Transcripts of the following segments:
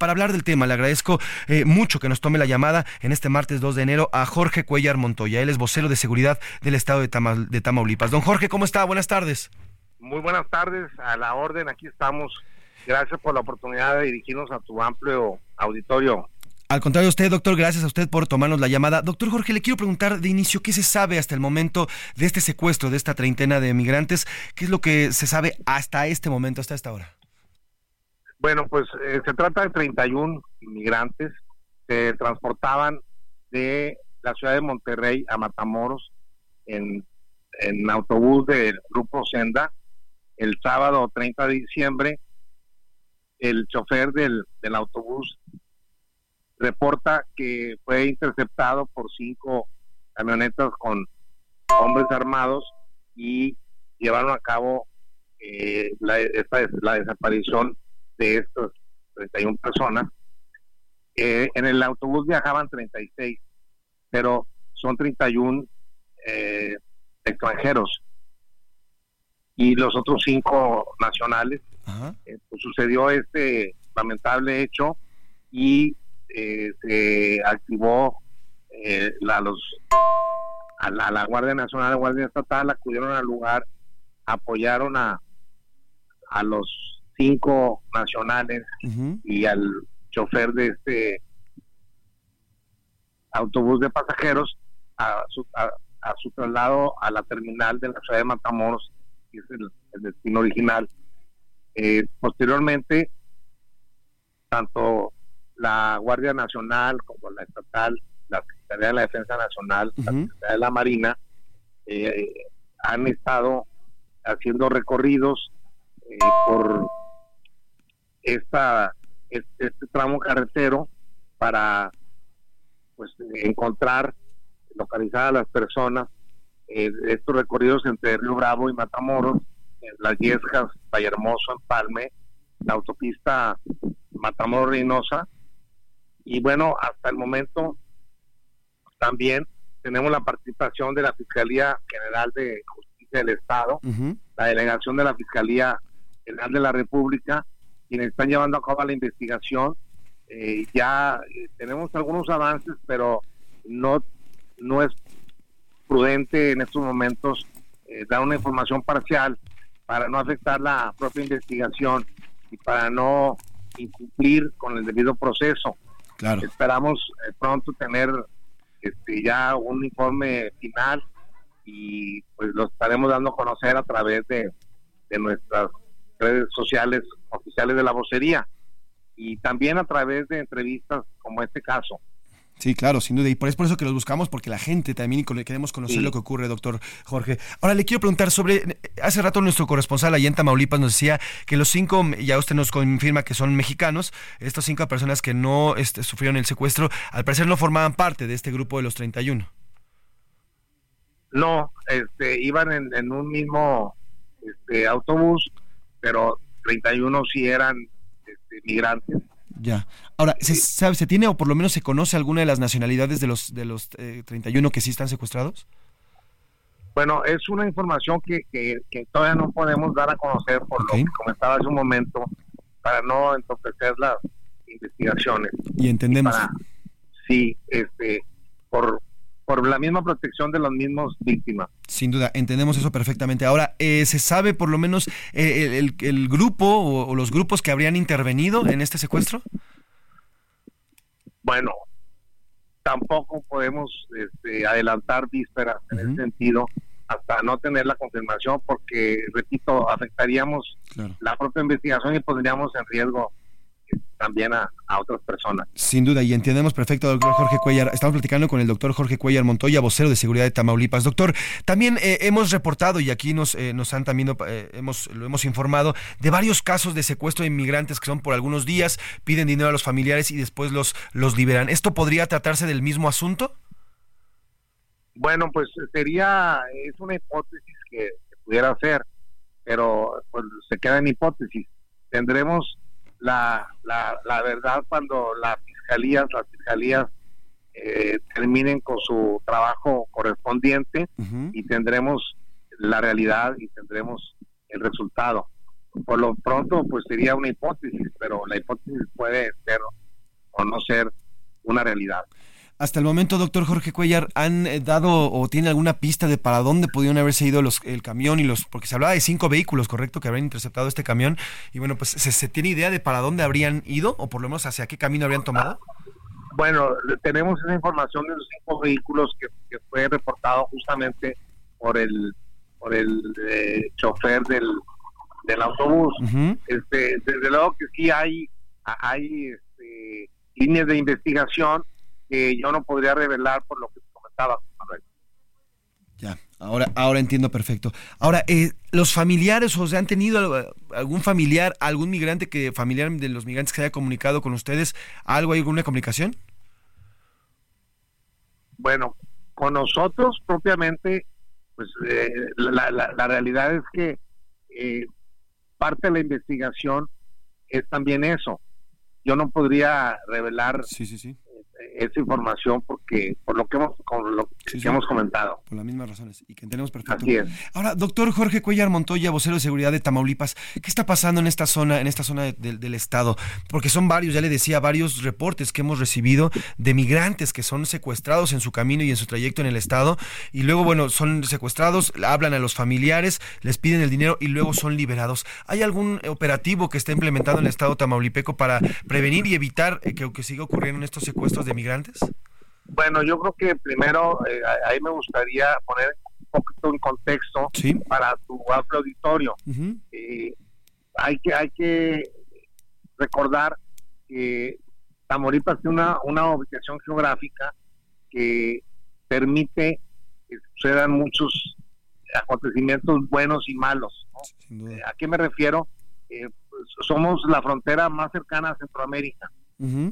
Para hablar del tema, le agradezco eh, mucho que nos tome la llamada en este martes 2 de enero a Jorge Cuellar Montoya. Él es vocero de seguridad del estado de, Tama- de Tamaulipas. Don Jorge, ¿cómo está? Buenas tardes. Muy buenas tardes, a la orden, aquí estamos. Gracias por la oportunidad de dirigirnos a tu amplio auditorio. Al contrario de usted, doctor, gracias a usted por tomarnos la llamada. Doctor Jorge, le quiero preguntar de inicio, ¿qué se sabe hasta el momento de este secuestro, de esta treintena de migrantes? ¿Qué es lo que se sabe hasta este momento, hasta esta hora? Bueno, pues eh, se trata de 31 inmigrantes que transportaban de la ciudad de Monterrey a Matamoros en, en autobús del grupo Senda el sábado 30 de diciembre. El chofer del, del autobús reporta que fue interceptado por cinco camionetas con hombres armados y llevaron a cabo eh, la, esta, la desaparición de estas 31 personas. Eh, en el autobús viajaban 36, pero son 31 eh, extranjeros. Y los otros cinco nacionales, eh, pues sucedió este lamentable hecho y eh, se activó la, los, a la, a la Guardia Nacional, la Guardia Estatal, acudieron al lugar, apoyaron a, a los cinco nacionales y al chofer de este autobús de pasajeros a su, a, a su traslado a la terminal de la ciudad de Matamoros, que es el, el destino original. Eh, posteriormente, tanto la Guardia Nacional como la estatal, la Secretaría de la Defensa Nacional, la Secretaría de la Marina, eh, han estado haciendo recorridos eh, por esta este, este tramo carretero para pues encontrar localizar a las personas eh, estos recorridos entre Río Bravo y Matamoros en las Yescas, Vallehermoso, Empalme la autopista Matamoros Reynosa y bueno hasta el momento también tenemos la participación de la Fiscalía General de Justicia del Estado la delegación de la Fiscalía General de la República, quienes están llevando a cabo la investigación. Eh, ya eh, tenemos algunos avances, pero no, no es prudente en estos momentos eh, dar una información parcial para no afectar la propia investigación y para no incumplir con el debido proceso. Claro. Esperamos pronto tener este, ya un informe final y pues lo estaremos dando a conocer a través de, de nuestras redes sociales oficiales de la vocería y también a través de entrevistas como este caso. Sí, claro, sin duda. Y por es por eso que los buscamos, porque la gente también y queremos conocer Sí. lo que ocurre, doctor Jorge. Ahora le quiero preguntar sobre, hace rato nuestro corresponsal allá en Tamaulipas nos decía que los cinco, ya usted nos confirma que son mexicanos, estas cinco personas que no este, sufrieron el secuestro, al parecer no formaban parte de este grupo de los 31. No, este, iban en, en un mismo este, autobús, pero 31 sí eran este, migrantes. Ya. Ahora, ¿se sabe, se tiene o por lo menos se conoce alguna de las nacionalidades de los, de los eh, 31 que sí están secuestrados? Bueno, es una información que, que, que todavía no podemos dar a conocer por lo que comentaba hace un momento, para no entorpecer las investigaciones. Y entendemos. Para- sí, este, por, por la misma protección de las mismas víctimas. Sin duda, entendemos eso perfectamente. Ahora, eh, ¿se sabe por lo menos eh, el, grupo o, o los grupos que habrían intervenido en este secuestro? Bueno, tampoco podemos este, adelantar vísperas en ese sentido hasta no tener la confirmación porque, repito, afectaríamos la propia investigación y pondríamos en riesgo también a, otras personas. Sin duda, y entendemos perfecto, doctor Jorge Cuellar. Estamos platicando con el doctor Jorge Cuellar Montoya, vocero de seguridad de Tamaulipas. Doctor, también eh, hemos reportado, y aquí nos, eh, nos han también, eh, hemos, lo hemos informado, de varios casos de secuestro de inmigrantes que son por algunos días, piden dinero a los familiares y después los, los liberan. ¿Esto podría tratarse del mismo asunto? Bueno, pues sería, es una hipótesis que, pudiera ser, pero pues se queda en hipótesis. Tendremos la, la, verdad cuando las fiscalías, las fiscalías eh, terminen con su trabajo correspondiente y tendremos la realidad y tendremos el resultado. Por lo pronto, pues sería una hipótesis, pero la hipótesis puede ser o no ser una realidad. Hasta el momento, doctor Jorge Cuellar, ¿han eh, dado o tiene alguna pista de para dónde pudieron haberse ido los, el camión y los, porque se hablaba de cinco vehículos, correcto, que habrían interceptado este camión, y bueno, pues ¿se, tiene idea de para dónde habrían ido o por lo menos hacia qué camino habrían tomado? Bueno, tenemos esa información de los cinco vehículos que, fue reportado justamente por el por el eh, chofer del, del autobús. este, desde luego que sí hay hay este, líneas de investigación que yo no podría revelar por lo que comentaba. Ya, ahora, ahora entiendo perfecto. Ahora, eh, los familiares, o sea, han tenido algún familiar, algún migrante que, familiar de los migrantes que haya comunicado con ustedes, algo, alguna comunicación? Bueno, con nosotros propiamente, pues eh, la, realidad es que eh, parte de la investigación es también eso. Yo no podría revelar sí, sí, sí esa información porque por lo que hemos, lo que hemos comentado. Por las mismas razones y que entendemos perfecto. Ahora, doctor Jorge Cuellar Montoya, vocero de seguridad de Tamaulipas, ¿qué está pasando en esta zona, en esta zona del estado? Porque son varios, ya le decía, varios reportes que hemos recibido de migrantes que son secuestrados en su camino y en su trayecto en el estado y luego, bueno, son secuestrados, hablan a los familiares, les piden el dinero y luego son liberados. ¿Hay algún operativo que esté implementado en el estado tamaulipeco para prevenir y evitar que, que siga ocurriendo en estos secuestros de migrantes? Bueno, yo creo que primero eh, ahí me gustaría poner un poquito en contexto para tu amplio auditorio. Eh, hay que hay que recordar que Tamaulipas tiene una, una ubicación geográfica que permite que sucedan muchos acontecimientos buenos y malos. Eh, ¿A qué me refiero? Pues, somos la frontera más cercana a Centroamérica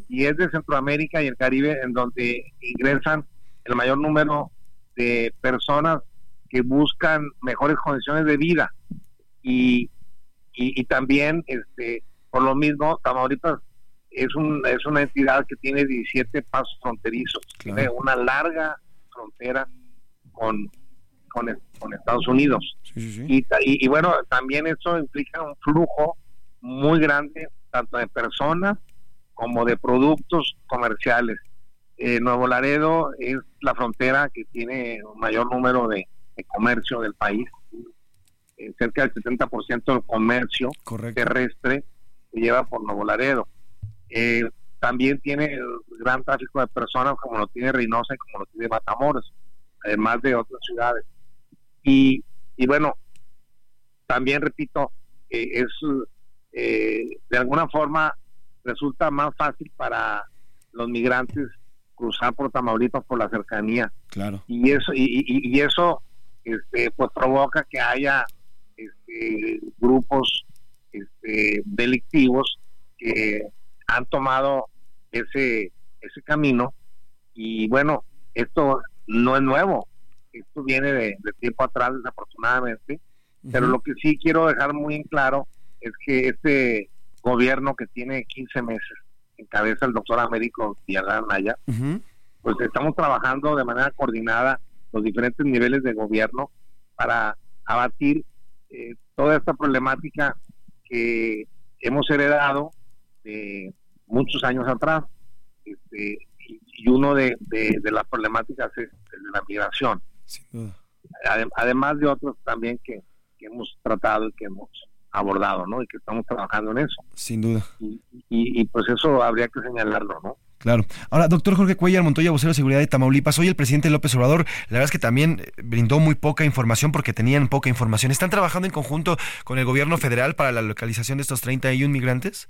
y es de Centroamérica y el Caribe en donde ingresan el mayor número de personas que buscan mejores condiciones de vida. Y, y, también este por lo mismo Tamaulipas es un es una entidad que tiene 17 pasos fronterizos tiene una larga frontera con con, Estados Unidos. Y, y, y bueno también eso implica un flujo muy grande tanto de personas como de productos comerciales. Eh, Nuevo Laredo es la frontera que tiene un mayor número de, comercio del país. Eh, cerca del 70% del comercio terrestre se lleva por Nuevo Laredo. Eh, también tiene gran tráfico de personas como lo tiene Reynosa y como lo tiene Matamoros, además de otras ciudades. Y, y bueno, también repito, es de alguna forma resulta más fácil para los migrantes cruzar por Tamaulipas por la cercanía. Claro. Y eso y, eso este, pues provoca que haya este, grupos este, delictivos que han tomado ese ese camino y bueno, esto no es nuevo. Esto viene de, tiempo atrás desafortunadamente, pero lo que sí quiero dejar muy en claro es que este gobierno que tiene 15 meses, encabeza el doctor Américo Villarreal Naya, pues estamos trabajando de manera coordinada los diferentes niveles de gobierno para abatir eh, toda esta problemática que hemos heredado de muchos años atrás. Este, y uno de, las problemáticas es el de la migración. Además de otros también que, que hemos tratado y que hemos abordado, ¿no? Y que estamos trabajando en eso. Sin duda. Y, pues eso habría que señalarlo, ¿no? Claro. Ahora, doctor Jorge Cuellar Montoya, vocero de seguridad de Tamaulipas, hoy el presidente López Obrador, la verdad es que también eh, brindó muy poca información porque tenían poca información. ¿Están trabajando en conjunto con el gobierno federal para la localización de estos 31 migrantes?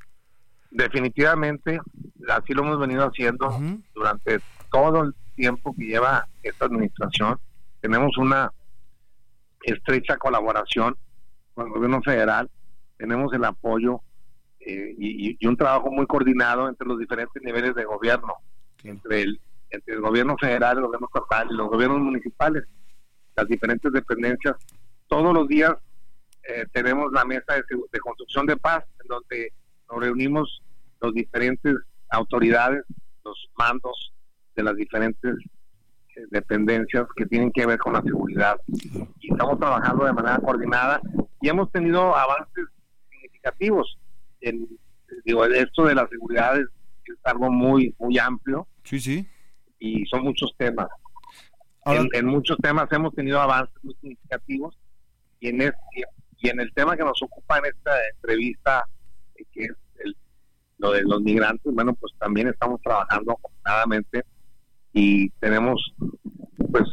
definitivamente, así lo hemos venido haciendo durante todo el tiempo que lleva esta administración. Tenemos una estrecha colaboración con el gobierno federal, tenemos el apoyo eh, y, un trabajo muy coordinado entre los diferentes niveles de gobierno, entre el, entre el gobierno federal, el gobierno estatal y los gobiernos municipales, las diferentes dependencias. Todos los días eh, tenemos la mesa de, de construcción de paz, en donde nos reunimos los diferentes autoridades, los mandos de las diferentes eh, dependencias que tienen que ver con la seguridad. Y estamos trabajando de manera coordinada y hemos tenido avances significativos. En, digo, esto de la seguridad es, algo muy, muy amplio. Sí, sí. Y son muchos temas. en, muchos temas hemos tenido avances muy significativos y en, este, y en el tema que nos ocupa en esta entrevista, eh, que es el, lo de los migrantes, bueno, pues también estamos trabajando afortunadamente y tenemos pues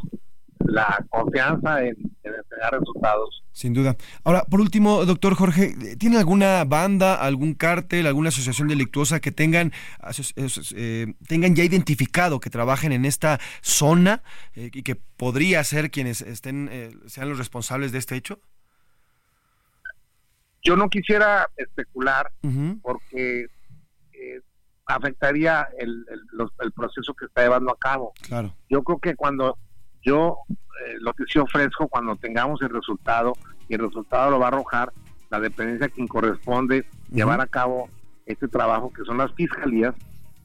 la confianza en, en entregar resultados. Sin duda. Ahora, por último, doctor Jorge, ¿tiene alguna banda, algún cártel, alguna asociación delictuosa que tengan, eh, tengan ya identificado que trabajen en esta zona eh, y que podría ser quienes estén, eh, sean los responsables de este hecho? Yo no quisiera especular porque afectaría el, el, proceso que está llevando a cabo. Claro. Yo creo que cuando yo eh, lo que sí ofrezco, cuando tengamos el resultado, y el resultado lo va a arrojar la dependencia a quien corresponde llevar a cabo este trabajo, que son las fiscalías,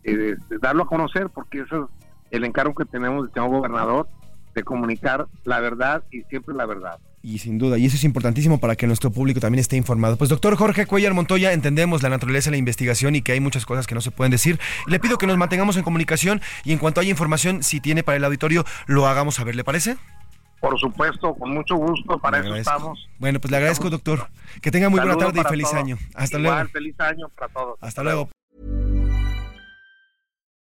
eh, darlo a conocer, porque eso es el encargo que tenemos del señor gobernador, de comunicar la verdad y siempre la verdad. Y sin duda, y eso es importantísimo para que nuestro público también esté informado. Pues doctor Jorge Cuellar Montoya, entendemos la naturaleza de la investigación y que hay muchas cosas que no se pueden decir. Le pido que nos mantengamos en comunicación y en cuanto haya información, si tiene para el auditorio, lo hagamos saber, ¿le parece? Por supuesto, con mucho gusto, para eso estamos. Bueno, pues le agradezco, doctor. Que tenga muy buena tarde y feliz año. Hasta luego. Feliz año para todos. Hasta luego.